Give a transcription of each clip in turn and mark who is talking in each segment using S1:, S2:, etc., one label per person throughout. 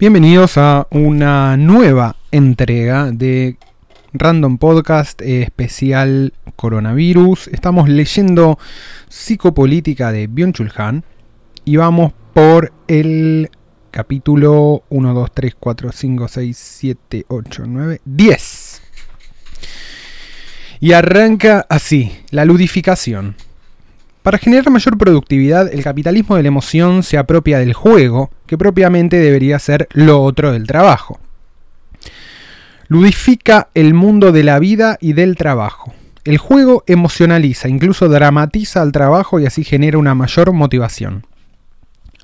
S1: Bienvenidos a una nueva entrega de Random Podcast especial coronavirus. Estamos leyendo Psicopolítica de Byung-Chul Han y vamos por el capítulo 1, 2, 3, 4, 5, 6, 7, 8, 9, 10. Y arranca así, la ludificación. Para generar mayor productividad, el capitalismo de la emoción se apropia del juego, que propiamente debería ser lo otro del trabajo. Ludifica el mundo de la vida y del trabajo. El juego emocionaliza, incluso dramatiza al trabajo y así genera una mayor motivación.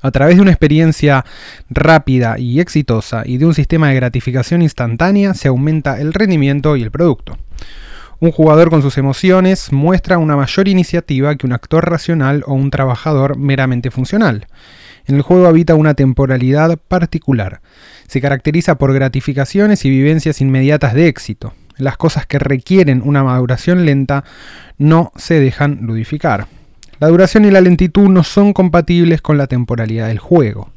S1: A través de una experiencia rápida y exitosa y de un sistema de gratificación instantánea se aumenta el rendimiento y el producto. Un jugador con sus emociones muestra una mayor iniciativa que un actor racional o un trabajador meramente funcional. En el juego habita una temporalidad particular. Se caracteriza por gratificaciones y vivencias inmediatas de éxito. Las cosas que requieren una maduración lenta no se dejan ludificar. La duración y la lentitud no son compatibles con la temporalidad del juego.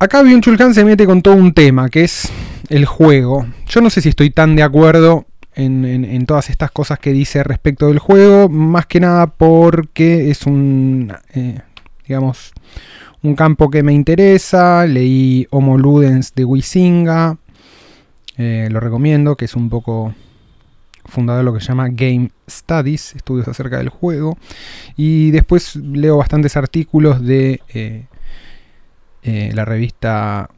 S1: Acá Byung Chul se mete con todo un tema que es el juego. Yo no sé si estoy tan de acuerdo en, todas estas cosas que dice respecto del juego, más que nada porque es un, eh, digamos, un campo que me interesa. Leí Homo Ludens de Wisinga, eh, lo recomiendo, que es un poco fundador de lo que se llama Game Studies, estudios acerca del juego. Y después leo bastantes artículos de eh, la revista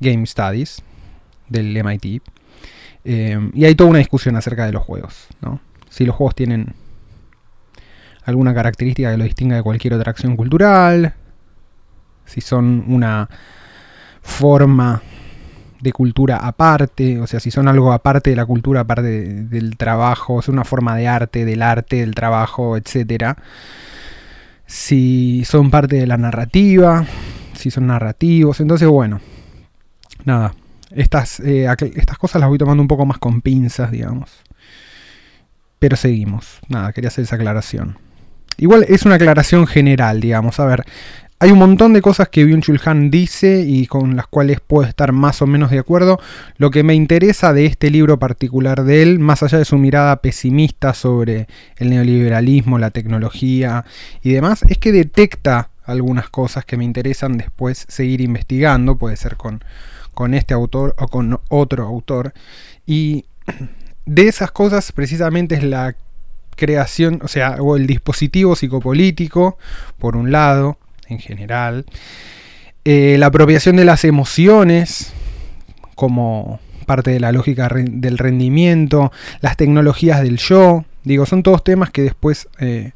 S1: Game Studies, del MIT. Eh, y hay toda una discusión acerca de los juegos. ¿no? Si los juegos tienen alguna característica que lo distinga de cualquier otra acción cultural. Si son una forma de cultura aparte, o sea, si son algo aparte de la cultura, aparte del trabajo, es una forma de arte, del arte, del trabajo, etc. Si son parte de la narrativa, si son narrativos, entonces bueno, nada, estas, eh, estas cosas las voy tomando un poco más con pinzas, digamos. Pero seguimos. Nada, quería hacer esa aclaración. Igual es una aclaración general, digamos. A ver, hay un montón de cosas que Byung-Chul Han dice y con las cuales puedo estar más o menos de acuerdo. Lo que me interesa de este libro particular de él, más allá de su mirada pesimista sobre el neoliberalismo, la tecnología y demás, es que detecta algunas cosas que me interesan después seguir investigando. Puede ser con con este autor o con otro autor. Y de esas cosas precisamente es la creación, o sea, o el dispositivo psicopolítico, por un lado, en general, eh, la apropiación de las emociones como parte de la lógica del rendimiento, las tecnologías del yo, digo, son todos temas que después eh,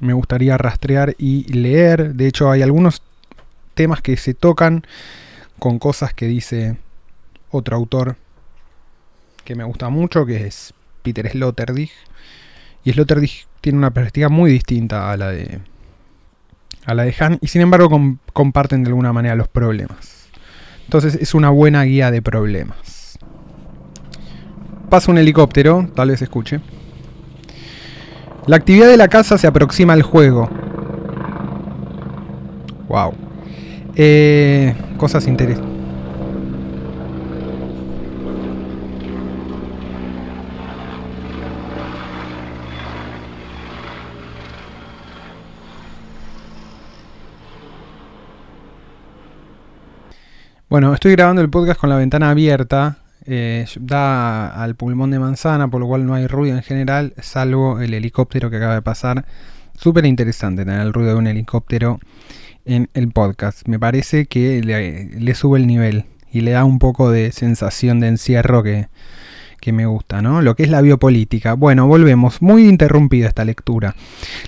S1: me gustaría rastrear y leer, de hecho hay algunos temas que se tocan con cosas que dice otro autor que me gusta mucho, que es Peter Sloterdijk. Y Sloterdijk tiene una perspectiva muy distinta a la de a la de Han y sin embargo comparten de alguna manera los problemas. Entonces es una buena guía de problemas. Pasa un helicóptero, tal vez escuche. La actividad de la casa se aproxima al juego. Wow. Eh, cosas interesantes. Bueno, estoy grabando el podcast con la ventana abierta. Eh, da al pulmón de manzana, por lo cual no hay ruido en general, salvo el helicóptero que acaba de pasar. Súper interesante tener el ruido de un helicóptero en el podcast. Me parece que le, sube el nivel y le da un poco de sensación de encierro que, que me gusta, ¿no? Lo que es la biopolítica. Bueno, volvemos. Muy interrumpida esta lectura.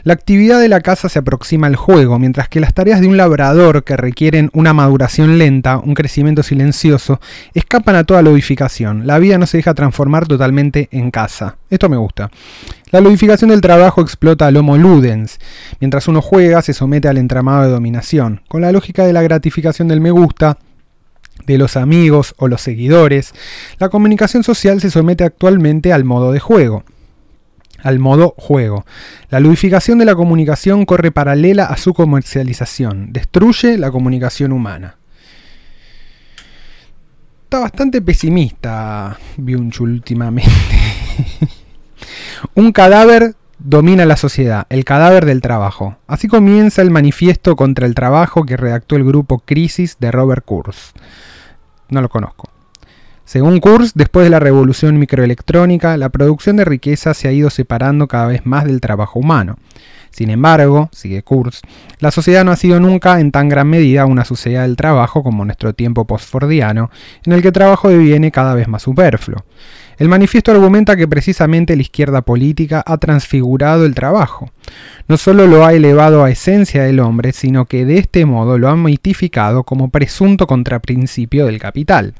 S1: La actividad de la casa se aproxima al juego, mientras que las tareas de un labrador que requieren una maduración lenta, un crecimiento silencioso, escapan a toda lodificación. La vida no se deja transformar totalmente en casa. Esto me gusta. La ludificación del trabajo explota al homo ludens. Mientras uno juega, se somete al entramado de dominación. Con la lógica de la gratificación del me gusta, de los amigos o los seguidores, la comunicación social se somete actualmente al modo de juego. al modo juego. La ludificación de la comunicación corre paralela a su comercialización. Destruye la comunicación humana. Está bastante pesimista Byung últimamente. Un cadáver domina la sociedad, el cadáver del trabajo. Así comienza el manifiesto contra el trabajo que redactó el grupo Crisis de Robert Kurz. No lo conozco. Según Kurz, después de la revolución microelectrónica, la producción de riqueza se ha ido separando cada vez más del trabajo humano. Sin embargo, sigue Kurz, la sociedad no ha sido nunca en tan gran medida una sociedad del trabajo como nuestro tiempo postfordiano, en el que el trabajo deviene cada vez más superfluo. El manifiesto argumenta que precisamente la izquierda política ha transfigurado el trabajo. No solo lo ha elevado a esencia del hombre, sino que de este modo lo ha mitificado como presunto contraprincipio del capital.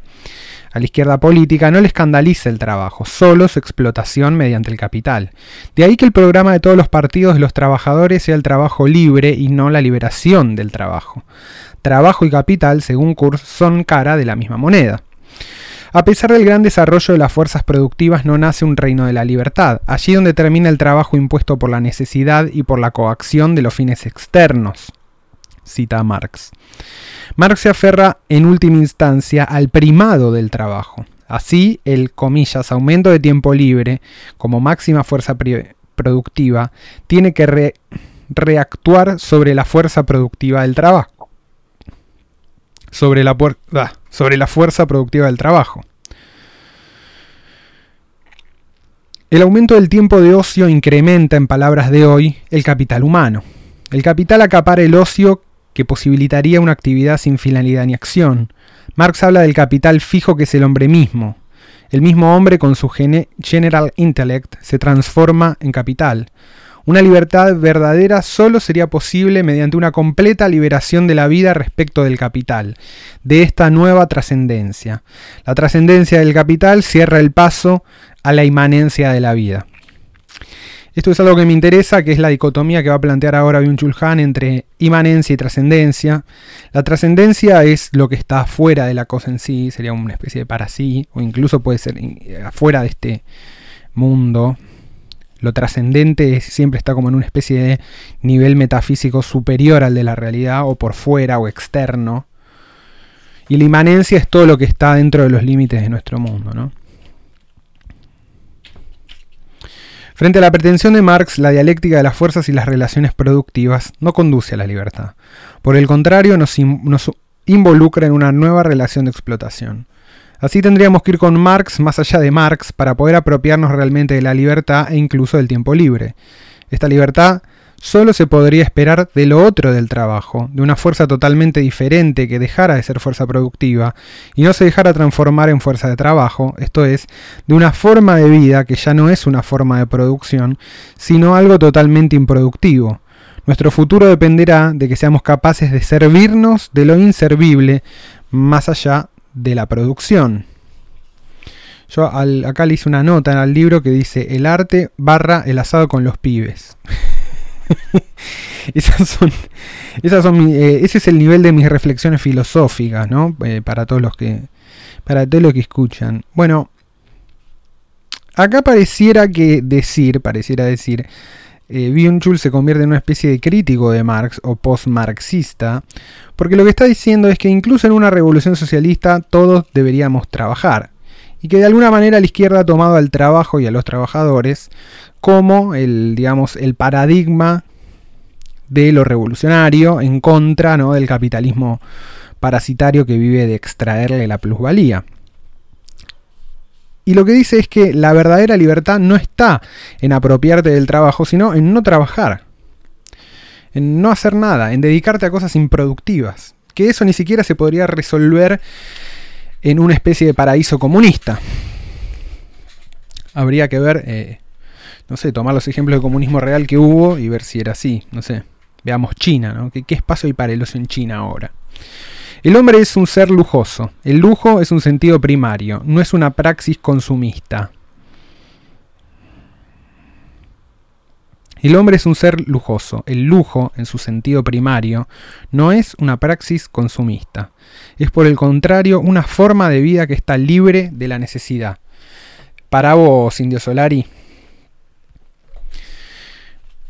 S1: A la izquierda política no le escandaliza el trabajo, solo su explotación mediante el capital. De ahí que el programa de todos los partidos de los trabajadores sea el trabajo libre y no la liberación del trabajo. Trabajo y capital, según Kurz, son cara de la misma moneda. A pesar del gran desarrollo de las fuerzas productivas no nace un reino de la libertad, allí donde termina el trabajo impuesto por la necesidad y por la coacción de los fines externos. Cita Marx. Marx se aferra en última instancia al primado del trabajo. Así, el comillas, aumento de tiempo libre como máxima fuerza productiva tiene que reactuar sobre la fuerza productiva del trabajo. Sobre la, ah, sobre la fuerza productiva del trabajo. El aumento del tiempo de ocio incrementa, en palabras de hoy, el capital humano. El capital acapara el ocio que posibilitaría una actividad sin finalidad ni acción. Marx habla del capital fijo que es el hombre mismo. El mismo hombre con su general intellect se transforma en capital. Una libertad verdadera solo sería posible mediante una completa liberación de la vida respecto del capital, de esta nueva trascendencia. La trascendencia del capital cierra el paso a la inmanencia de la vida. Esto es algo que me interesa, que es la dicotomía que va a plantear ahora Byung-Chul entre inmanencia y trascendencia. La trascendencia es lo que está afuera de la cosa en sí, sería una especie de para sí, o incluso puede ser afuera de este mundo, lo trascendente siempre está como en una especie de nivel metafísico superior al de la realidad o por fuera o externo. Y la inmanencia es todo lo que está dentro de los límites de nuestro mundo. ¿no? Frente a la pretensión de Marx, la dialéctica de las fuerzas y las relaciones productivas no conduce a la libertad. Por el contrario, nos, nos involucra en una nueva relación de explotación. Así tendríamos que ir con Marx más allá de Marx para poder apropiarnos realmente de la libertad e incluso del tiempo libre. Esta libertad solo se podría esperar de lo otro del trabajo, de una fuerza totalmente diferente que dejara de ser fuerza productiva y no se dejara transformar en fuerza de trabajo, esto es, de una forma de vida que ya no es una forma de producción, sino algo totalmente improductivo. Nuestro futuro dependerá de que seamos capaces de servirnos de lo inservible más allá de la producción. Yo acá le hice una nota en el libro que dice el arte barra el asado con los pibes. esas son, esas son eh, ese es el nivel de mis reflexiones filosóficas, ¿no? Eh, para todos los que, para todos los que escuchan. Bueno, acá pareciera que decir, pareciera decir, eh, se convierte en una especie de crítico de Marx o post-marxista, porque lo que está diciendo es que incluso en una revolución socialista todos deberíamos trabajar, y que de alguna manera la izquierda ha tomado al trabajo y a los trabajadores como el, digamos, el paradigma de lo revolucionario en contra ¿no? del capitalismo parasitario que vive de extraerle la plusvalía. Y lo que dice es que la verdadera libertad no está en apropiarte del trabajo, sino en no trabajar, en no hacer nada, en dedicarte a cosas improductivas. Que eso ni siquiera se podría resolver en una especie de paraíso comunista. Habría que ver, eh, no sé, tomar los ejemplos de comunismo real que hubo y ver si era así, no sé. Veamos China, ¿no? ¿Qué, espacio hay para el en China ahora? El hombre es un ser lujoso. El lujo es un sentido primario, no es una praxis consumista. El hombre es un ser lujoso. El lujo, en su sentido primario, no es una praxis consumista. Es por el contrario una forma de vida que está libre de la necesidad. Para vos, Indio Solari.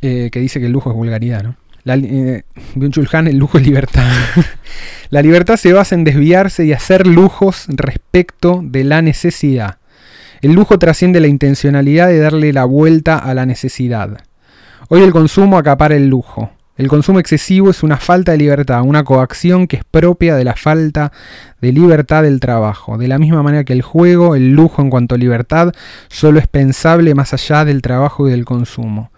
S1: eh, que dice que el lujo es vulgaridad, ¿no? La, eh, el lujo es libertad. la libertad se basa en desviarse y hacer lujos respecto de la necesidad. El lujo trasciende la intencionalidad de darle la vuelta a la necesidad. Hoy el consumo acapara el lujo. El consumo excesivo es una falta de libertad, una coacción que es propia de la falta de libertad del trabajo. De la misma manera que el juego, el lujo en cuanto a libertad, solo es pensable más allá del trabajo y del consumo.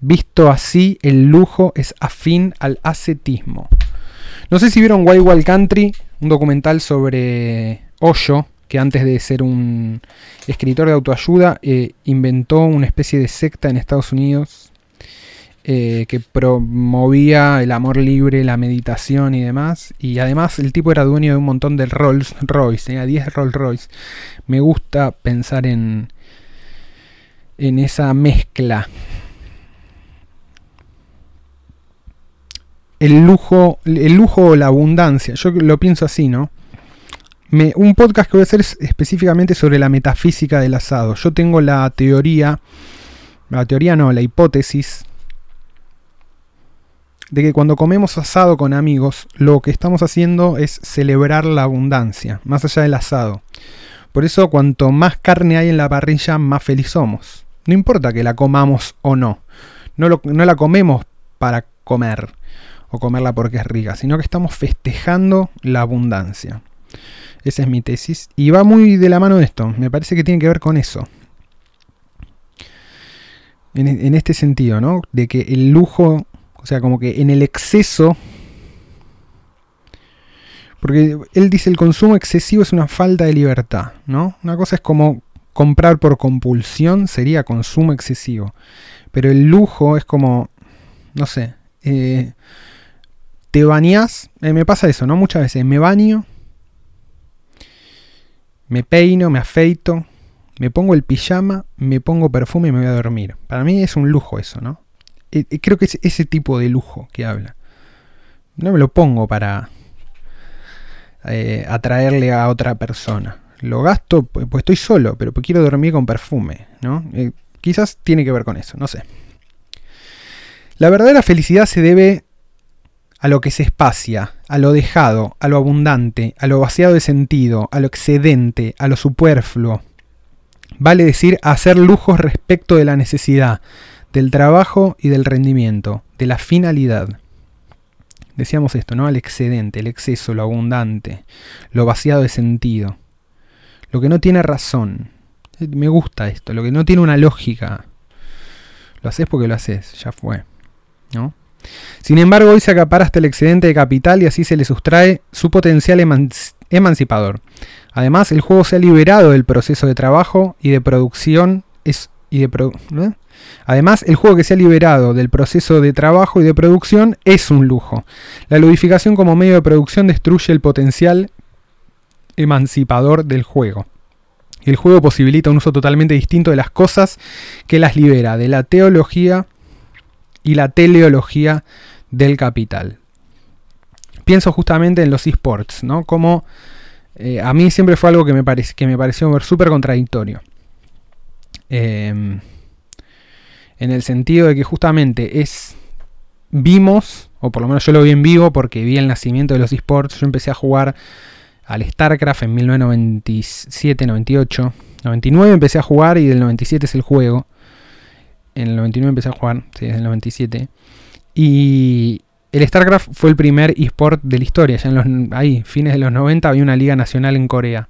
S1: Visto así, el lujo es afín al ascetismo. No sé si vieron Wild Wild Country, un documental sobre Osho, que antes de ser un escritor de autoayuda, eh, inventó una especie de secta en Estados Unidos eh, que promovía el amor libre, la meditación y demás. Y además el tipo era dueño de un montón de Rolls Royce, tenía 10 Rolls Royce. Me gusta pensar en, en esa mezcla. El lujo, el lujo o la abundancia, yo lo pienso así, ¿no? Me, un podcast que voy a hacer es específicamente sobre la metafísica del asado. Yo tengo la teoría, la teoría no, la hipótesis de que cuando comemos asado con amigos, lo que estamos haciendo es celebrar la abundancia, más allá del asado. Por eso cuanto más carne hay en la parrilla, más feliz somos. No importa que la comamos o no. No, no la comemos para comer o comerla porque es rica, sino que estamos festejando la abundancia. Esa es mi tesis. Y va muy de la mano esto. Me parece que tiene que ver con eso. En este sentido, ¿no? De que el lujo o sea, como que en el exceso... Porque él dice el consumo excesivo es una falta de libertad, ¿no? Una cosa es como comprar por compulsión, sería consumo excesivo. Pero el lujo es como, no sé, eh, te bañas, eh, me pasa eso, ¿no? Muchas veces me baño, me peino, me afeito, me pongo el pijama, me pongo perfume y me voy a dormir. Para mí es un lujo eso, ¿no? Eh, eh, creo que es ese tipo de lujo que habla. No me lo pongo para eh, atraerle a otra persona. Lo gasto, pues, estoy solo, pero pues quiero dormir con perfume, ¿no? quizás tiene que ver con eso, no sé. La verdadera felicidad se debe a lo que se espacia, a lo dejado, a lo abundante, a lo vaciado de sentido, a lo excedente, a lo superfluo. Vale decir, hacer lujos respecto de la necesidad, del trabajo y del rendimiento, de la finalidad. Decíamos esto, ¿no? Al excedente, el exceso, lo abundante, lo vaciado de sentido, lo que no tiene razón. Me gusta esto, lo que no tiene una lógica. Lo haces porque lo haces, ya fue, ¿no? Sin embargo, hoy se acapara hasta el excedente de capital y así se le sustrae su potencial emancipador. Además, el juego se ha liberado del proceso de trabajo y de producción es, y de ¿eh? Además, el juego que se ha liberado del proceso de trabajo y de producción es un lujo. La ludificación como medio de producción destruye el potencial emancipador del juego. El juego posibilita un uso totalmente distinto de las cosas que las libera, de la teología y la teleología del capital. Pienso justamente en los esports, ¿no? Como eh, a mí siempre fue algo que me, que me pareció súper contradictorio. Eh, en el sentido de que justamente es vimos, o por lo menos yo lo vi en vivo porque vi el nacimiento de los esports, yo empecé a jugar al StarCraft en 1997, 98, 99 empecé a jugar y del 97 es el juego. En el 99 empecé a jugar, sí, desde el 97. Y el StarCraft fue el primer esport de la historia. Ya en los ahí, fines de los 90 había una liga nacional en Corea.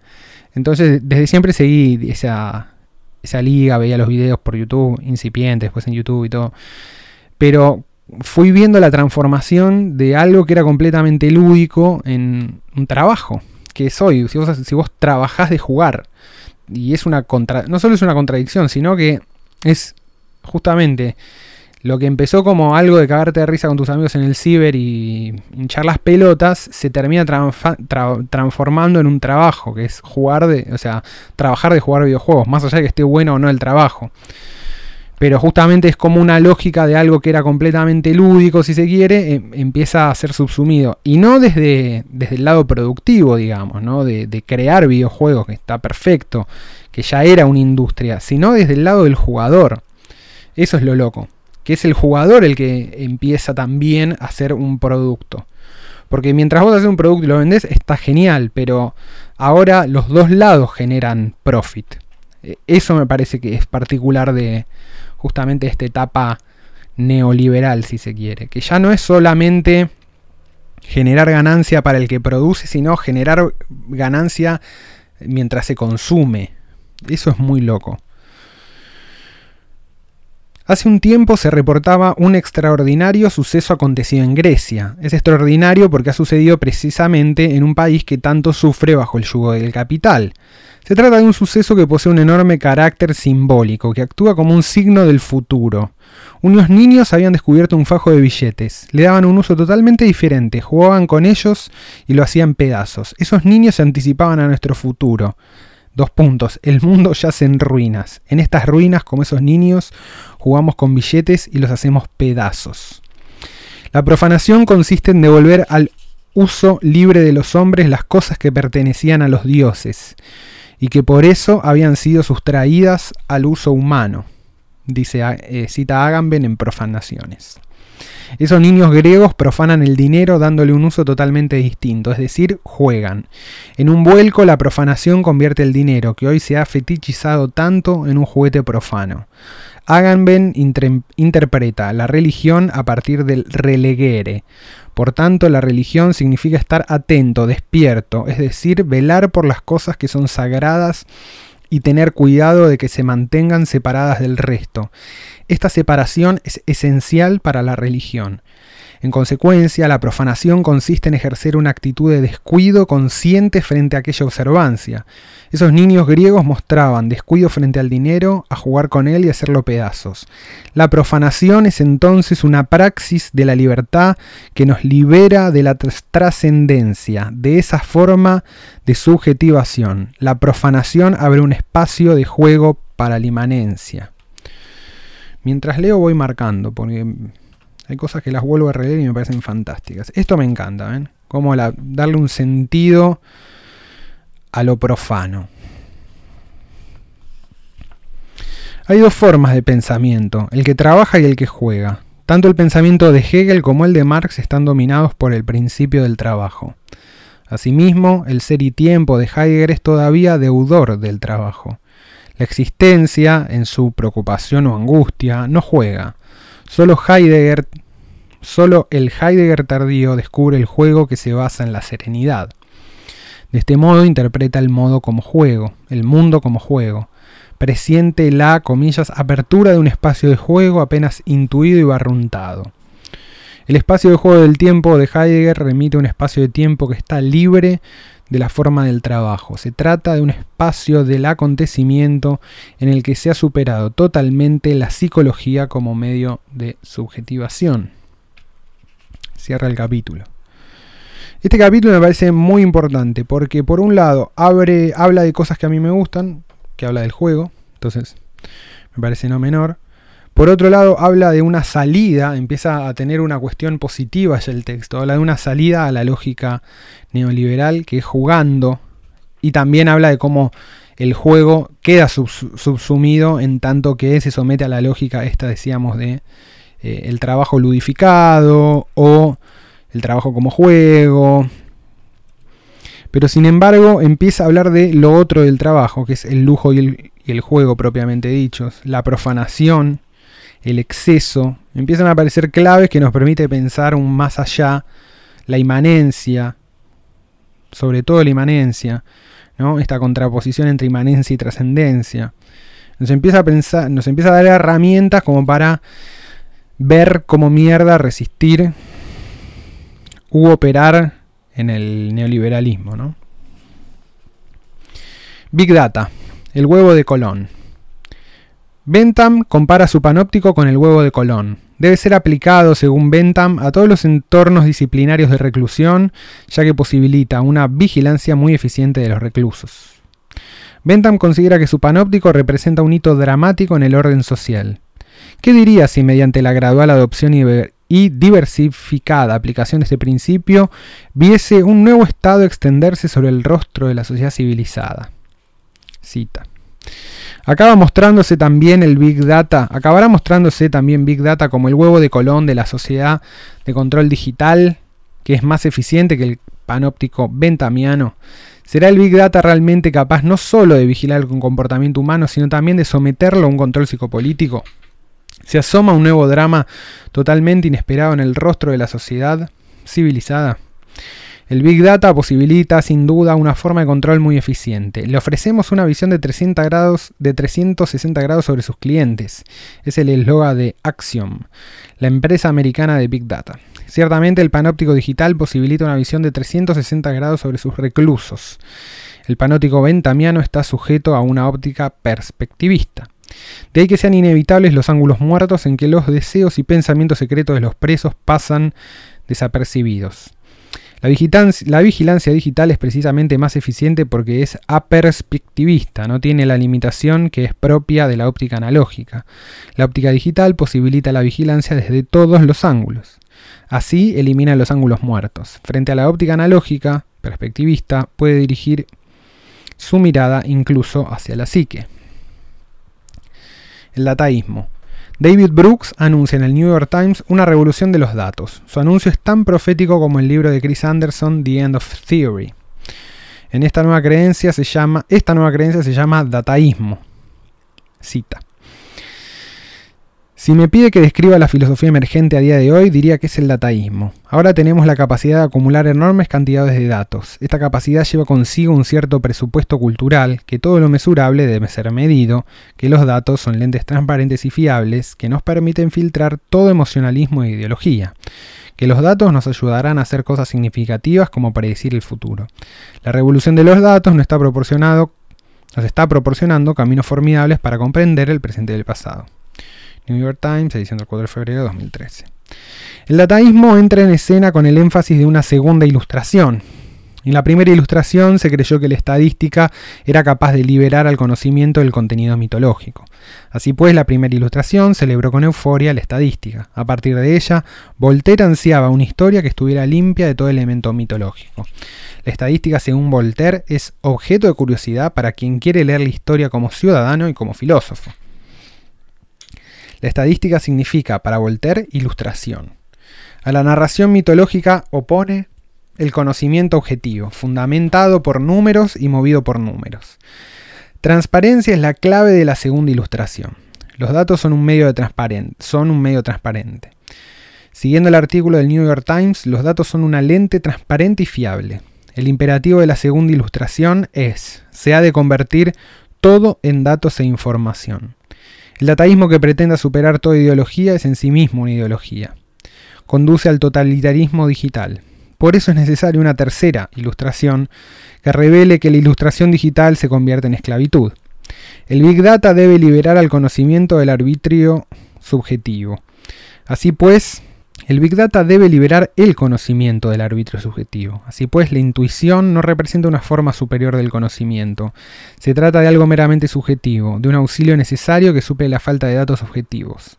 S1: Entonces, desde siempre seguí esa, esa liga, veía los videos por YouTube, incipientes, después en YouTube y todo. Pero fui viendo la transformación de algo que era completamente lúdico en un trabajo, que es hoy. Si vos, si trabajás de jugar, y es una contra, no solo es una contradicción, sino que es justamente lo que empezó como algo de cagarte de risa con tus amigos en el ciber y hinchar las pelotas, se termina transformando en un trabajo, que es jugar de, o sea, trabajar de jugar videojuegos, más allá de que esté bueno o no el trabajo. Pero justamente es como una lógica de algo que era completamente lúdico, si se quiere, em, empieza a ser subsumido. Y no desde, desde el lado productivo, digamos, ¿no? De, de crear videojuegos, que está perfecto, que ya era una industria, sino desde el lado del jugador. Eso es lo loco que es el jugador el que empieza también a hacer un producto. Porque mientras vos haces un producto y lo vendés, está genial, pero ahora los dos lados generan profit. E, eso me parece que es particular de justamente esta etapa neoliberal, si se quiere. Que ya no es solamente generar ganancia para el que produce, sino generar ganancia mientras se consume. Eso es muy loco. Hace un tiempo se reportaba un extraordinario suceso acontecido en Grecia. Es extraordinario porque ha sucedido precisamente en un país que tanto sufre bajo el yugo del capital. Se trata de un suceso que posee un enorme carácter simbólico, que actúa como un signo del futuro. Unos niños habían descubierto un fajo de billetes, le daban un uso totalmente diferente, jugaban con ellos y lo hacían pedazos. Esos niños se anticipaban a nuestro futuro. Dos puntos. El mundo yace en ruinas. En estas ruinas, como esos niños, jugamos con billetes y los hacemos pedazos. La profanación consiste en devolver al uso libre de los hombres las cosas que pertenecían a los dioses y que por eso habían sido sustraídas al uso humano, dice eh, cita Agamben en Profanaciones. Esos niños griegos profanan el dinero dándole un uso totalmente distinto, es decir, juegan. En un vuelco la profanación convierte el dinero, que hoy se ha fetichizado tanto, en un juguete profano. Agamben interpreta la religión a partir del relegere. Por tanto, la religión significa estar atento, despierto, es decir, velar por las cosas que son sagradas y tener cuidado de que se mantengan separadas del resto. Esta separación es esencial para la religión. En consecuencia, la profanación consiste en ejercer una actitud de descuido consciente frente a aquella observancia. Esos niños griegos mostraban descuido frente al dinero, a jugar con él y hacerlo pedazos. La profanación es entonces una praxis de la libertad que nos libera de la trascendencia, de esa forma de subjetivación. La profanación abre un espacio de juego para la inmanencia. Mientras leo voy marcando, porque hay cosas que las vuelvo a releer y me parecen fantásticas. Esto me encanta, ¿ven? Como darle un sentido a lo profano. Hay dos formas de pensamiento, el que trabaja y el que juega. Tanto el pensamiento de Hegel como el de Marx están dominados por el principio del trabajo. Asimismo, el ser y tiempo de Heidegger es todavía deudor del trabajo. La existencia, en su preocupación o angustia, no juega, Solo Heidegger, solo el Heidegger tardío descubre el juego que se basa en la serenidad. De este modo interpreta el modo como juego, el mundo como juego. Presiente la, comillas, apertura de un espacio de juego apenas intuido y barruntado. El espacio de juego del tiempo de Heidegger remite a un espacio de tiempo que está libre de la forma del trabajo. Se trata de un espacio del acontecimiento en el que se ha superado totalmente la psicología como medio de subjetivación. Cierra el capítulo. Este capítulo me parece muy importante porque por un lado abre, habla de cosas que a mí me gustan, que habla del juego, entonces me parece no menor. Por otro lado, habla de una salida, empieza a tener una cuestión positiva ya el texto, habla de una salida a la lógica neoliberal que es jugando y también habla de cómo el juego queda subsumido en tanto que se somete a la lógica esta, decíamos, de eh, el trabajo ludificado o el trabajo como juego. Pero sin embargo empieza a hablar de lo otro del trabajo, que es el lujo y el, y el juego propiamente dichos, la profanación el exceso, empiezan a aparecer claves que nos permite pensar un más allá, la inmanencia, sobre todo la inmanencia, ¿no? esta contraposición entre inmanencia y trascendencia. Nos empieza a pensar, nos empieza a dar herramientas como para ver cómo mierda resistir u operar en el neoliberalismo. ¿no? Big Data, el huevo de Colón. Bentham compara su panóptico con el huevo de Colón. Debe ser aplicado, según Bentham, a todos los entornos disciplinarios de reclusión, ya que posibilita una vigilancia muy eficiente de los reclusos. Bentham considera que su panóptico representa un hito dramático en el orden social. ¿Qué diría si mediante la gradual adopción y diversificada aplicación de este principio viese un nuevo estado extenderse sobre el rostro de la sociedad civilizada? Cita. Acaba mostrándose también el Big Data, acabará mostrándose también Big Data como el huevo de Colón de la sociedad de control digital, que es más eficiente que el panóptico bentamiano. ¿Será el Big Data realmente capaz no solo de vigilar el comportamiento humano, sino también de someterlo a un control psicopolítico? Se asoma un nuevo drama totalmente inesperado en el rostro de la sociedad civilizada. El Big Data posibilita sin duda una forma de control muy eficiente. Le ofrecemos una visión de, 300 grados, de 360 grados sobre sus clientes. Es el eslogan de Axiom, la empresa americana de Big Data. Ciertamente el panóptico digital posibilita una visión de 360 grados sobre sus reclusos. El panóptico bentamiano está sujeto a una óptica perspectivista. De ahí que sean inevitables los ángulos muertos en que los deseos y pensamientos secretos de los presos pasan desapercibidos. La vigilancia, la vigilancia, digital es precisamente más eficiente porque es aperspectivista, no tiene la limitación que es propia de la óptica analógica. La óptica digital posibilita la vigilancia desde todos los ángulos. Así elimina los ángulos muertos. Frente a la óptica analógica, perspectivista, puede dirigir su mirada incluso hacia la psique. El dataísmo. David Brooks anuncia en el New York Times una revolución de los datos. Su anuncio es tan profético como el libro de Chris Anderson, The End of Theory. En esta nueva creencia se llama, esta nueva creencia se llama dataísmo. Cita. Si me pide que describa la filosofía emergente a día de hoy, diría que es el dataísmo. Ahora tenemos la capacidad de acumular enormes cantidades de datos. Esta capacidad lleva consigo un cierto presupuesto cultural, que todo lo mesurable debe ser medido, que los datos son lentes transparentes y fiables, que nos permiten filtrar todo emocionalismo e ideología que los datos nos ayudarán a hacer cosas significativas como predecir el futuro. La revolución de los datos nos está, nos está proporcionando caminos formidables para comprender el presente y el pasado. New York Times, edición del 4 de febrero de 2013. El dataísmo entra en escena con el énfasis de una segunda ilustración. En la primera ilustración se creyó que la estadística era capaz de liberar al conocimiento del contenido mitológico. Así pues, la primera ilustración celebró con euforia la estadística. A partir de ella, Voltaire ansiaba una historia que estuviera limpia de todo elemento mitológico. La estadística, según Voltaire, es objeto de curiosidad para quien quiere leer la historia como ciudadano y como filósofo. La estadística significa, para Voltaire, ilustración. A la narración mitológica opone el conocimiento objetivo, fundamentado por números y movido por números. Transparencia es la clave de la segunda ilustración. Los datos son un medio, transparente, son un medio transparente. Siguiendo el artículo del New York Times, los datos son una lente transparente y fiable. El imperativo de la segunda ilustración es, se ha de convertir todo en datos e información. El dataísmo que pretenda superar toda ideología es en sí mismo una ideología. Conduce al totalitarismo digital. Por eso es necesaria una tercera ilustración que revele que la ilustración digital se convierte en esclavitud. El Big Data debe liberar al conocimiento del arbitrio subjetivo. Así pues, el Big Data debe liberar el conocimiento del arbitrio subjetivo. Así pues, la intuición no representa una forma superior del conocimiento. Se trata de algo meramente subjetivo, de un auxilio necesario que suple la falta de datos objetivos.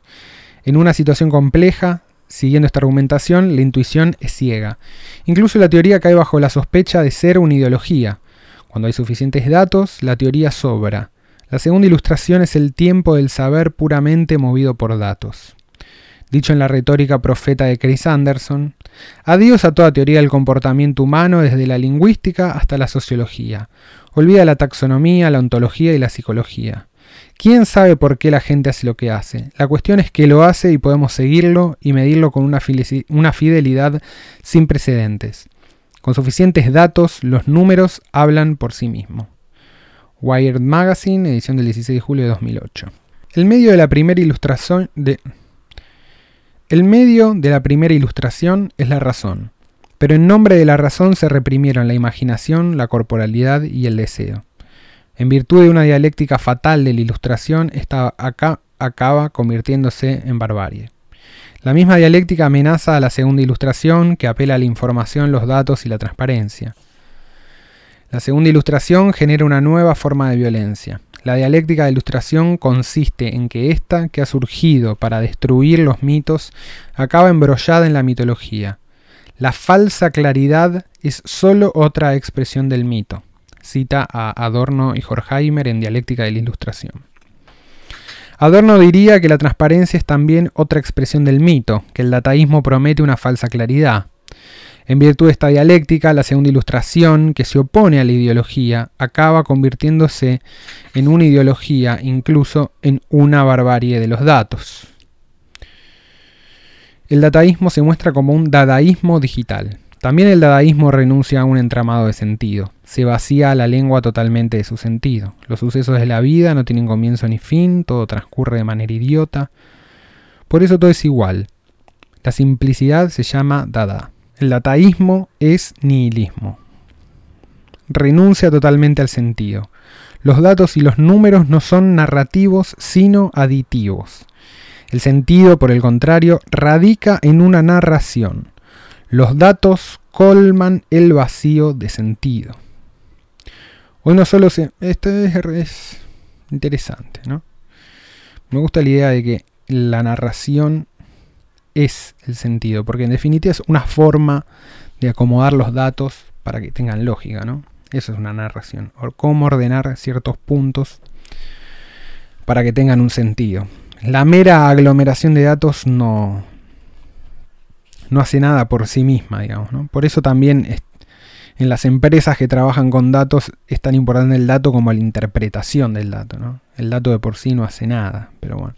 S1: En una situación compleja, siguiendo esta argumentación, la intuición es ciega. Incluso la teoría cae bajo la sospecha de ser una ideología. Cuando hay suficientes datos, la teoría sobra. La segunda ilustración es el tiempo del saber puramente movido por datos dicho en la retórica profeta de Chris Anderson, adiós a toda teoría del comportamiento humano desde la lingüística hasta la sociología. Olvida la taxonomía, la ontología y la psicología. ¿Quién sabe por qué la gente hace lo que hace? La cuestión es que lo hace y podemos seguirlo y medirlo con una, fidelidad sin precedentes. Con suficientes datos, los números hablan por sí mismos. Wired Magazine, edición del 16 de julio de 2008. El medio de la primera ilustración de... El medio de la primera ilustración es la razón, pero en nombre de la razón se reprimieron la imaginación, la corporalidad y el deseo. En virtud de una dialéctica fatal de la ilustración, esta acá acaba convirtiéndose en barbarie. La misma dialéctica amenaza a la segunda ilustración que apela a la información, los datos y la transparencia. La segunda ilustración genera una nueva forma de violencia. La dialéctica de ilustración consiste en que ésta, que ha surgido para destruir los mitos, acaba embrollada en la mitología. La falsa claridad es sólo otra expresión del mito. Cita a Adorno y Horkheimer en Dialéctica de la Ilustración. Adorno diría que la transparencia es también otra expresión del mito, que el dataísmo promete una falsa claridad. En virtud de esta dialéctica, la segunda ilustración, que se opone a la ideología, acaba convirtiéndose en una ideología, incluso en una barbarie de los datos. El dataísmo se muestra como un dadaísmo digital. También el dadaísmo renuncia a un entramado de sentido. Se vacía la lengua totalmente de su sentido. Los sucesos de la vida no tienen comienzo ni fin, todo transcurre de manera idiota. Por eso todo es igual. La simplicidad se llama dada. El dataísmo es nihilismo. Renuncia totalmente al sentido. Los datos y los números no son narrativos, sino aditivos. El sentido, por el contrario, radica en una narración. Los datos colman el vacío de sentido. Hoy no solo se... Esto es, interesante, ¿no? Me gusta la idea de que la narración es el sentido, porque en definitiva es una forma de acomodar los datos para que tengan lógica, ¿no? Eso es una narración. O cómo ordenar ciertos puntos para que tengan un sentido. La mera aglomeración de datos no, no hace nada por sí misma, digamos. ¿no? Por eso también en las empresas que trabajan con datos es tan importante el dato como la interpretación del dato. ¿no? El dato de por sí no hace nada, pero bueno.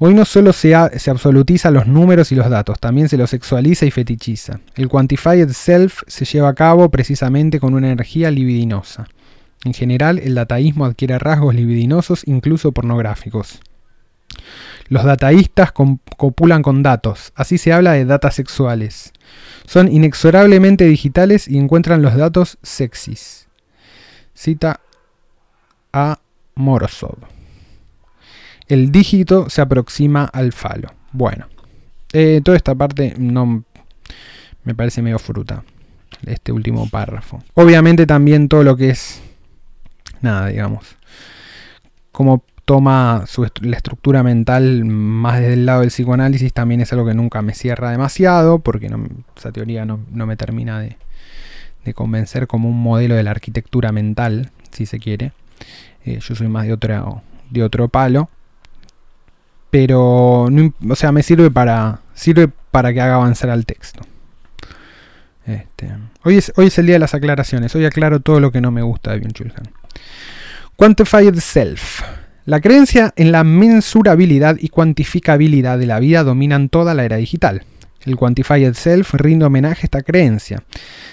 S1: Hoy no solo se, se, absolutiza los números y los datos, también se los sexualiza y fetichiza. El quantified self se lleva a cabo precisamente con una energía libidinosa. En general, el dataísmo adquiere rasgos libidinosos, incluso pornográficos. Los dataístas copulan con datos, así se habla de datas sexuales. Son inexorablemente digitales y encuentran los datos sexys. Cita a Morozov. El dígito se aproxima al falo. Bueno, eh, toda esta parte no me parece medio fruta. Este último párrafo. Obviamente también todo lo que es... Nada, digamos. Como toma la estructura mental más desde el lado del psicoanálisis también es algo que nunca me cierra demasiado, porque esa teoría no, me termina de, convencer como un modelo de la arquitectura mental, si se quiere. Eh, yo soy más de otro, de otro palo. Pero, o sea, me sirve para, sirve para que haga avanzar al texto. Este, hoy, es, hoy es el día de las aclaraciones. Hoy aclaro todo lo que no me gusta de Byung-Chul Quantified Self. La creencia en la mensurabilidad y cuantificabilidad de la vida dominan toda la era digital. El Quantified Self rinde homenaje a esta creencia.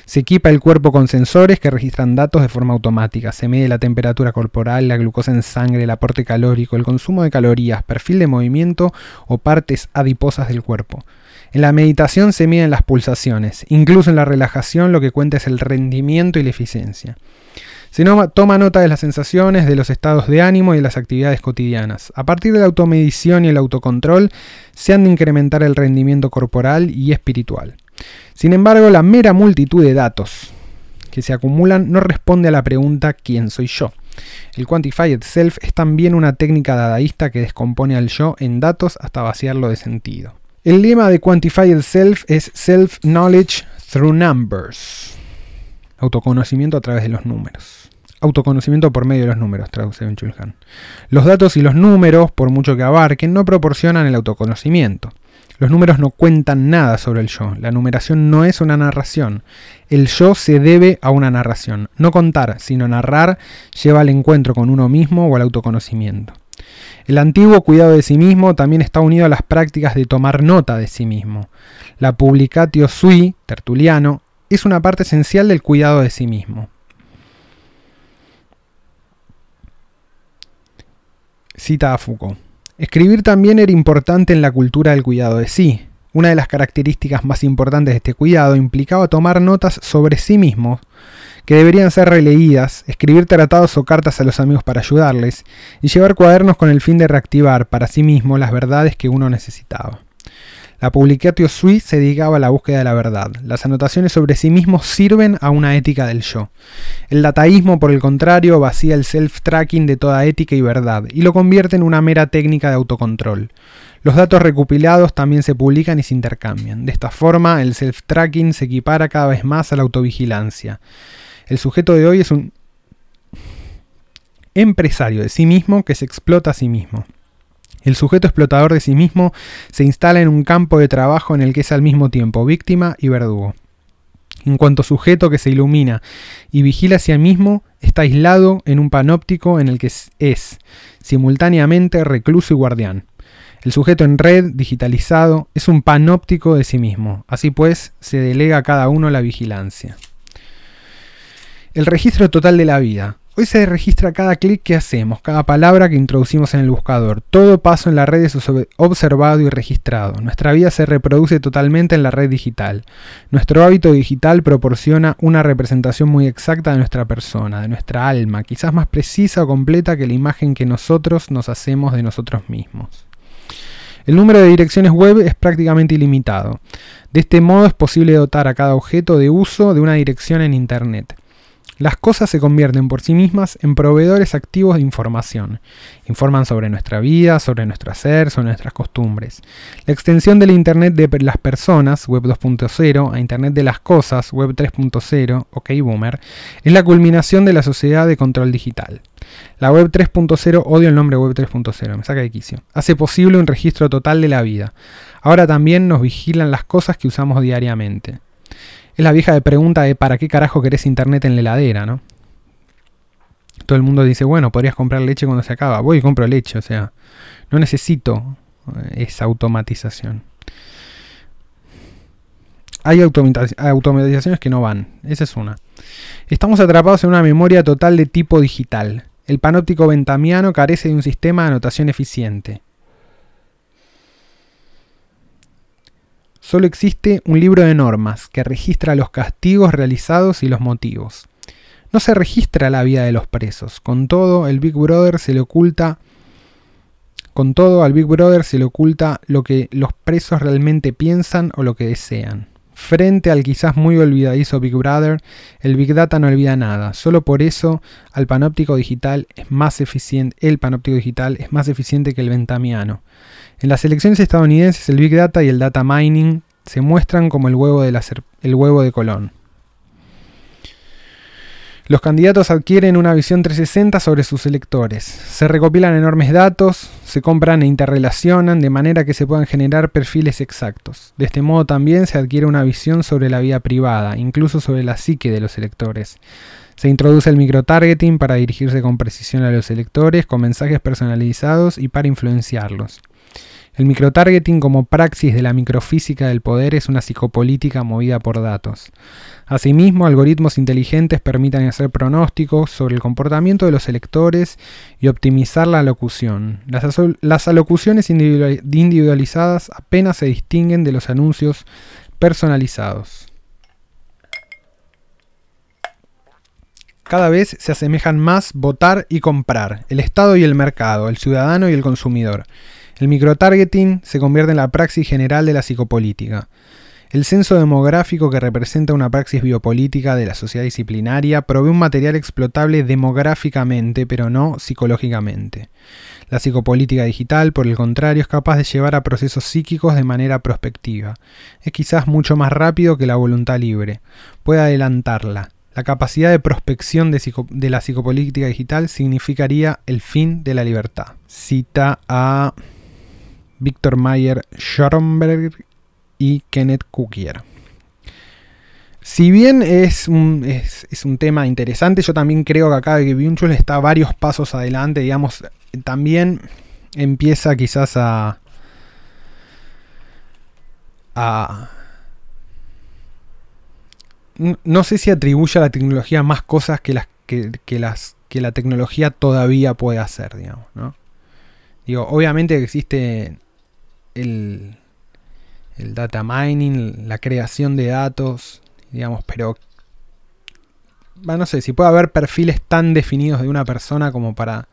S1: Se equipa el cuerpo con sensores que registran datos de forma automática. Se mide la temperatura corporal, la glucosa en sangre, el aporte calórico, el consumo de calorías, perfil de movimiento o partes adiposas del cuerpo. En la meditación se miden las pulsaciones. Incluso en la relajación lo que cuenta es el rendimiento y la eficiencia. Se toma nota de las sensaciones, de los estados de ánimo y de las actividades cotidianas. A partir de la automedición y el autocontrol, se han de incrementar el rendimiento corporal y espiritual. Sin embargo, la mera multitud de datos que se acumulan no responde a la pregunta ¿quién soy yo? El Quantified Self es también una técnica dadaísta que descompone al yo en datos hasta vaciarlo de sentido. El lema de Quantified Self es Self-Knowledge Through Numbers. Autoconocimiento a través de los números. Autoconocimiento por medio de los números, traduce Ben Chulhan. Los datos y los números, por mucho que abarquen, no proporcionan el autoconocimiento. Los números no cuentan nada sobre el yo. La numeración no es una narración. El yo se debe a una narración. No contar, sino narrar, lleva al encuentro con uno mismo o al autoconocimiento. El antiguo cuidado de sí mismo también está unido a las prácticas de tomar nota de sí mismo. La publicatio sui, tertuliano, es una parte esencial del cuidado de sí mismo. Cita a Foucault. Escribir también era importante en la cultura del cuidado de sí. Una de las características más importantes de este cuidado implicaba tomar notas sobre sí mismo, que deberían ser releídas, escribir tratados o cartas a los amigos para ayudarles, y llevar cuadernos con el fin de reactivar para sí mismo las verdades que uno necesitaba. La Publicatio Sui se dedicaba a la búsqueda de la verdad. Las anotaciones sobre sí mismos sirven a una ética del yo. El dataísmo, por el contrario, vacía el self-tracking de toda ética y verdad y lo convierte en una mera técnica de autocontrol. Los datos recopilados también se publican y se intercambian. De esta forma, el self-tracking se equipara cada vez más a la autovigilancia. El sujeto de hoy es un empresario de sí mismo que se explota a sí mismo. El sujeto explotador de sí mismo se instala en un campo de trabajo en el que es al mismo tiempo víctima y verdugo. En cuanto sujeto que se ilumina y vigila a sí mismo, está aislado en un panóptico en el que es, simultáneamente recluso y guardián. El sujeto en red, digitalizado, es un panóptico de sí mismo. Así pues, se delega a cada uno la vigilancia. El registro total de la vida. Hoy se registra cada clic que hacemos, cada palabra que introducimos en el buscador. Todo paso en la red es observado y registrado. Nuestra vida se reproduce totalmente en la red digital. Nuestro hábito digital proporciona una representación muy exacta de nuestra persona, de nuestra alma, quizás más precisa o completa que la imagen que nosotros nos hacemos de nosotros mismos. El número de direcciones web es prácticamente ilimitado. De este modo es posible dotar a cada objeto de uso de una dirección en Internet. Las cosas se convierten por sí mismas en proveedores activos de información. Informan sobre nuestra vida, sobre nuestro hacer, sobre nuestras costumbres. La extensión del Internet de las personas, Web 2.0, a Internet de las cosas, Web 3.0, OK Boomer, es la culminación de la sociedad de control digital. La Web 3.0, odio el nombre Web 3.0, me saca de quicio. Hace posible un registro total de la vida. Ahora también nos vigilan las cosas que usamos diariamente. Es la vieja de pregunta de ¿para qué carajo querés internet en la heladera, no? Todo el mundo dice, bueno, podrías comprar leche cuando se acaba. Voy y compro leche, o sea, no necesito eh, esa automatización. Hay automatizaciones que no van, esa es una. Estamos atrapados en una memoria total de tipo digital. El panóptico ventamiano carece de un sistema de anotación eficiente. Solo existe un libro de normas que registra los castigos realizados y los motivos. No se registra la vida de los presos. Con todo, el Big Brother se le oculta con todo, al Big Brother se le oculta lo que los presos realmente piensan o lo que desean. Frente al quizás muy olvidadizo Big Brother, el Big Data no olvida nada. Solo por eso al panóptico digital es más eficiente, el panóptico digital es más eficiente que el ventamiano. En las elecciones estadounidenses el Big Data y el Data Mining se muestran como el huevo de, la el huevo de Colón. Los candidatos adquieren una visión 360 sobre sus electores. Se recopilan enormes datos, se compran e interrelacionan de manera que se puedan generar perfiles exactos. De este modo también se adquiere una visión sobre la vida privada, incluso sobre la psique de los electores. Se introduce el microtargeting para dirigirse con precisión a los electores, con mensajes personalizados y para influenciarlos. El microtargeting como praxis de la microfísica del poder es una psicopolítica movida por datos. Asimismo, algoritmos inteligentes permiten hacer pronósticos sobre el comportamiento de los electores y optimizar la alocución. Las, alocuciones individualizadas apenas se distinguen de los anuncios personalizados. Cada vez se asemejan más votar y comprar, el Estado y el mercado, el ciudadano y el consumidor. El microtargeting se convierte en la praxis general de la psicopolítica. El censo demográfico que representa una praxis biopolítica de la sociedad disciplinaria provee un material explotable demográficamente, pero no psicológicamente. La psicopolítica digital, por el contrario, es capaz de llevar a procesos psíquicos de manera prospectiva. Es quizás mucho más rápido que la voluntad libre. Puede adelantarla. La capacidad de prospección de, la psicopolítica digital significaría el fin de la libertad. Cita a Víctor Mayer Schoenberg y Kenneth Cookier. Si bien es un, es, un, tema interesante, yo también creo que acá Byung-Chul está varios pasos adelante, digamos, también empieza quizás a, a no sé si atribuye a la tecnología más cosas que las que, las que la tecnología todavía puede hacer, digamos, ¿no? Digo, obviamente existe el, el data mining, la creación de datos, digamos, pero no sé, si puede haber perfiles tan definidos de una persona como para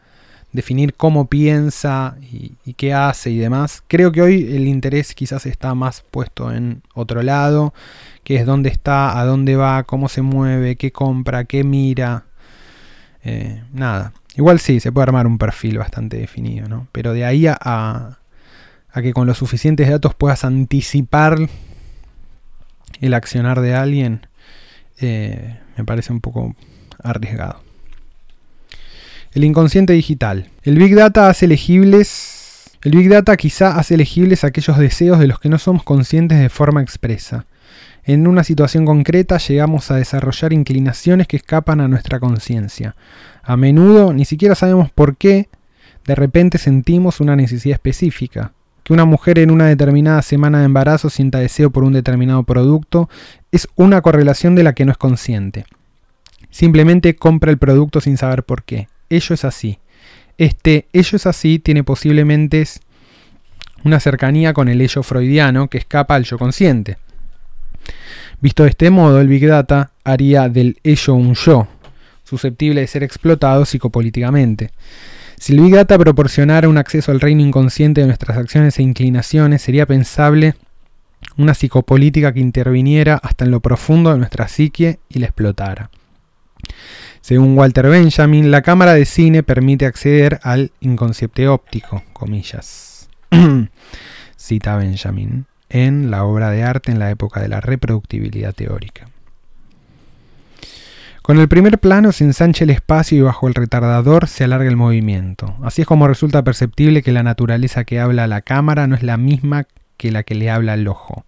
S1: definir cómo piensa y, qué hace y demás. Creo que hoy el interés quizás está más puesto en otro lado, que es dónde está, a dónde va, cómo se mueve, qué compra, qué mira. Eh, nada. Igual sí, se puede armar un perfil bastante definido, ¿no? Pero de ahí a que con los suficientes datos puedas anticipar el accionar de alguien, eh, me parece un poco arriesgado. El inconsciente digital. El Big Data hace El Big Data quizá hace elegibles aquellos deseos de los que no somos conscientes de forma expresa. En una situación concreta llegamos a desarrollar inclinaciones que escapan a nuestra conciencia. A menudo ni siquiera sabemos por qué de repente sentimos una necesidad específica. Que una mujer en una determinada semana de embarazo sienta deseo por un determinado producto es una correlación de la que no es consciente. Simplemente compra el producto sin saber por qué. Ello es así. Este ello es así tiene posiblemente una cercanía con el ello freudiano que escapa al yo consciente. Visto de este modo, el Big Data haría del ello un yo, susceptible de ser explotado psicopolíticamente. Si el Big proporcionara un acceso al reino inconsciente de nuestras acciones e inclinaciones, sería pensable una psicopolítica que interviniera hasta en lo profundo de nuestra psique y la explotara. Según Walter Benjamin, la cámara de cine permite acceder al inconsciente óptico, comillas. Cita Benjamin en la obra de arte en la época de la reproductibilidad teórica. Con el primer plano se ensancha el espacio y bajo el retardador se alarga el movimiento. Así es como resulta perceptible que la naturaleza que habla a la cámara no es la misma que la que le habla al ojo.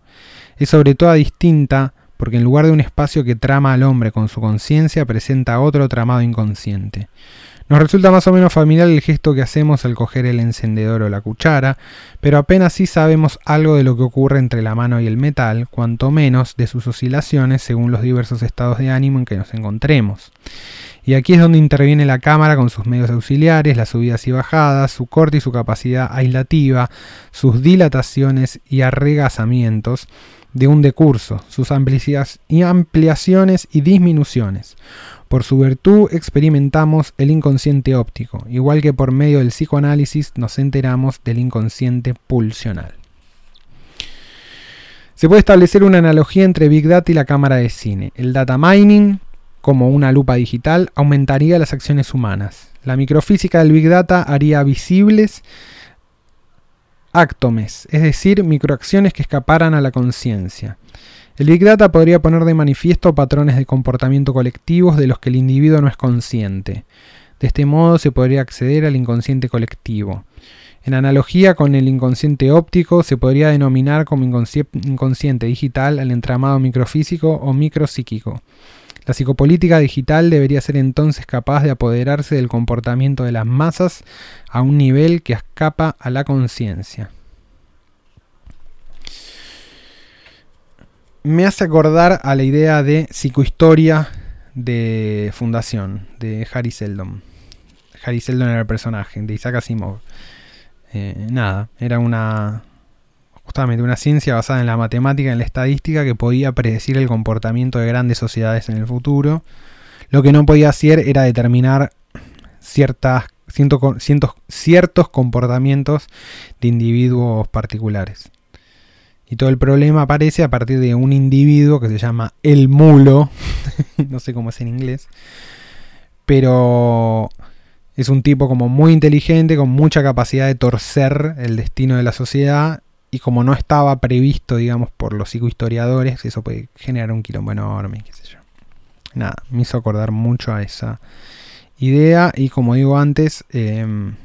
S1: Es sobre todo distinta porque en lugar de un espacio que trama al hombre con su conciencia, presenta otro tramado inconsciente. Nos resulta más o menos familiar el gesto que hacemos al coger el encendedor o la cuchara, pero apenas sí sabemos algo de lo que ocurre entre la mano y el metal, cuanto menos de sus oscilaciones según los diversos estados de ánimo en que nos encontremos. Y aquí es donde interviene la cámara con sus medios auxiliares, las subidas y bajadas, su corte y su capacidad aislativa, sus dilataciones y arregazamientos, de un decurso, sus ampliaciones y disminuciones. Por su virtud experimentamos el inconsciente óptico, igual que por medio del psicoanálisis nos enteramos del inconsciente pulsional. Se puede establecer una analogía entre Big Data y la cámara de cine. El data mining, como una lupa digital, aumentaría las acciones humanas. La microfísica del Big Data haría visibles actomes, es decir, microacciones que escaparan a la conciencia. El Big Data podría poner de manifiesto patrones de comportamiento colectivos de los que el individuo no es consciente. De este modo se podría acceder al inconsciente colectivo. En analogía con el inconsciente óptico, se podría denominar como inconsciente digital al entramado microfísico o micropsíquico. La psicopolítica digital debería ser entonces capaz de apoderarse del comportamiento de las masas a un nivel que escapa a la conciencia. Me hace acordar a la idea de psicohistoria de Fundación, de Harry Seldon. Harry Seldon era el personaje, de Isaac Asimov. Eh, nada, era una, justamente una ciencia basada en la matemática y en la estadística que podía predecir el comportamiento de grandes sociedades en el futuro. Lo que no podía hacer era determinar ciertas, ciertos comportamientos de individuos particulares. Y todo el problema aparece a partir de un individuo que se llama el mulo, no sé cómo es en inglés, pero es un tipo como muy inteligente, con mucha capacidad de torcer el destino de la sociedad y como no estaba previsto, digamos, por los psicohistoriadores, eso puede generar un quilombo enorme, qué sé yo. Nada, me hizo acordar mucho a esa idea y como digo antes, em,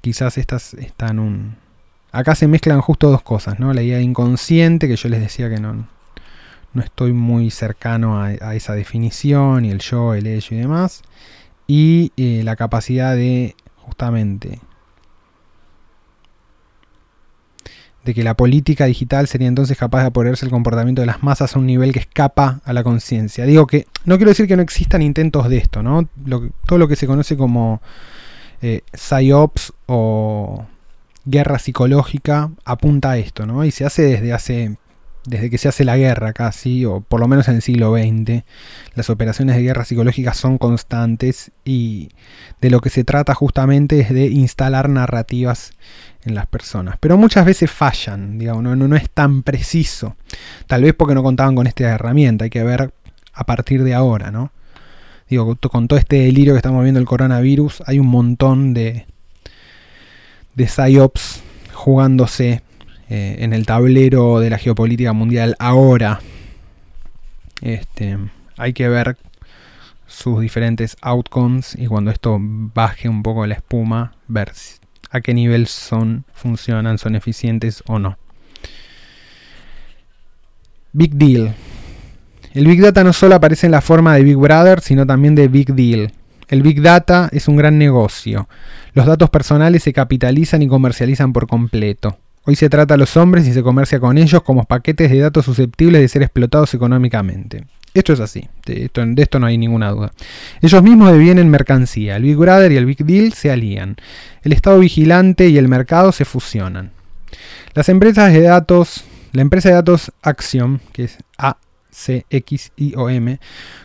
S1: quizás estas están un... Acá se mezclan justo dos cosas, ¿no? La idea de inconsciente, que yo les decía que no, no estoy muy cercano a, esa definición, y el yo, el ello y demás, y eh, la capacidad de justamente de que la política digital sería entonces capaz de apoderarse el comportamiento de las masas a un nivel que escapa a la conciencia. Digo que no quiero decir que no existan intentos de esto, ¿no? todo lo que se conoce como eh, psyops o guerra psicológica apunta a esto, ¿no? Y se hace desde hace desde que se hace la guerra casi, o por lo menos en el siglo XX, las operaciones de guerra psicológica son constantes y de lo que se trata justamente es de instalar narrativas en las personas. Pero muchas veces fallan, digamos, no, no, es tan preciso. Tal vez porque no contaban con esta herramienta, hay que ver a partir de ahora, ¿no? Digo, con todo este delirio que estamos viendo el coronavirus, hay un montón de, de psyops jugándose eh, en el tablero de la geopolítica mundial ahora. Este, hay que ver sus diferentes outcomes y cuando esto baje un poco la espuma, ver a qué nivel son, funcionan, son eficientes o no. Big Deal. El Big Data no solo aparece en la forma de Big Brother, sino también de Big Deal. El Big Data es un gran negocio. Los datos personales se capitalizan y comercializan por completo. Hoy se trata a los hombres y se comercia con ellos como paquetes de datos susceptibles de ser explotados económicamente. Esto es así, de esto, no hay ninguna duda. Ellos mismos devienen mercancía, el Big Brother y el Big Deal se alían, el Estado vigilante y el mercado se fusionan. Las empresas de datos, la empresa de datos Axiom, que es A CXIOM,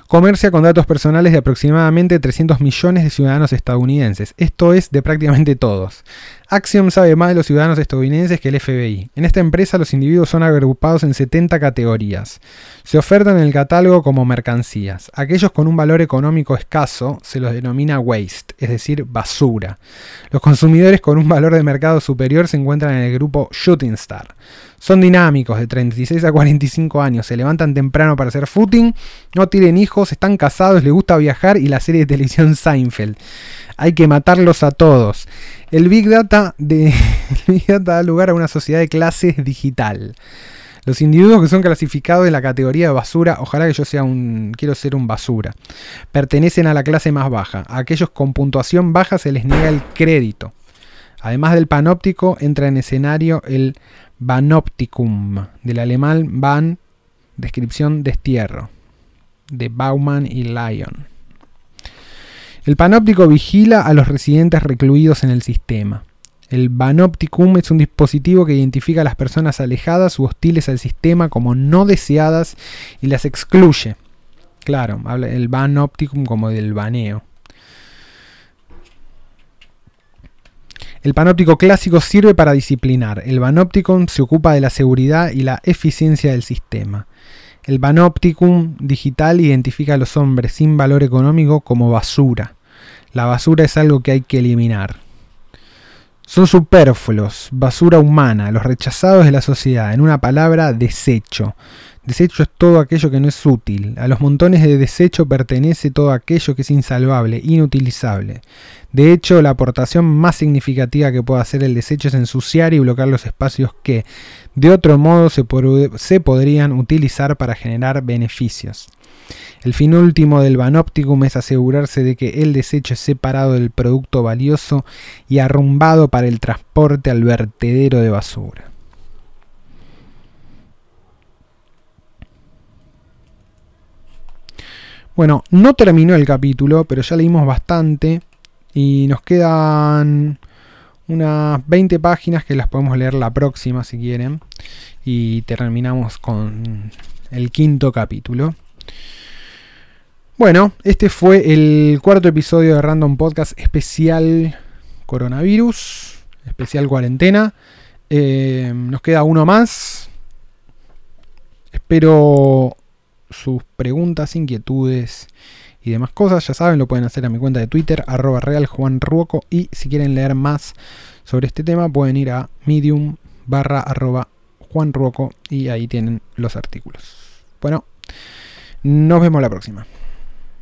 S1: comercia con datos personales de aproximadamente 300 millones de ciudadanos estadounidenses. Esto es de prácticamente todos. Axiom sabe más de los ciudadanos estadounidenses que el FBI. En esta empresa los individuos son agrupados en 70 categorías. Se ofertan en el catálogo como mercancías. Aquellos con un valor económico escaso se los denomina waste, es decir, basura. Los consumidores con un valor de mercado superior se encuentran en el grupo Shooting Star. Son dinámicos, de 36 a 45 años, se levantan temprano para hacer footing, no tienen hijos, están casados, les gusta viajar y la serie de televisión Seinfeld. Hay que matarlos a todos. El Big Data, de, Big Data da lugar a una sociedad de clases digital. Los individuos que son clasificados en la categoría de basura, ojalá que yo sea un, quiero ser un basura, pertenecen a la clase más baja. A aquellos con puntuación baja se les niega el crédito. Además del panóptico, entra en escenario el Banopticum, del alemán Ban, descripción destierro, de Bauman y Lyon. El panóptico vigila a los residentes recluidos en el sistema. El Banopticum es un dispositivo que identifica a las personas alejadas u hostiles al sistema como no deseadas y las excluye. Claro, habla el Banopticum como del baneo. El panóptico clásico sirve para disciplinar. El panópticum se ocupa de la seguridad y la eficiencia del sistema. El panopticum digital identifica a los hombres sin valor económico como basura. La basura es algo que hay que eliminar. Son superfluos, basura humana, los rechazados de la sociedad, en una palabra, desecho. Desecho es todo aquello que no es útil. A los montones de desecho pertenece todo aquello que es insalvable, inutilizable. De hecho, la aportación más significativa que puede hacer el desecho es ensuciar y bloquear los espacios que, de otro modo, se, podrían utilizar para generar beneficios. El fin último del Banopticum es asegurarse de que el desecho es separado del producto valioso y arrumbado para el transporte al vertedero de basura. Bueno, no terminó el capítulo, pero ya leímos bastante y nos quedan unas 20 páginas que las podemos leer la próxima si quieren. Y terminamos con el quinto capítulo. Bueno, este fue el cuarto episodio de Random Podcast especial coronavirus, especial cuarentena. Eh, nos queda uno más. Espero sus preguntas, inquietudes y demás cosas. Ya saben, lo pueden hacer a mi cuenta de Twitter, arroba realjuanruoco. Y si quieren leer más sobre este tema, pueden ir a medium barra arroba juanruoco y ahí tienen los artículos. Bueno, nos vemos la próxima.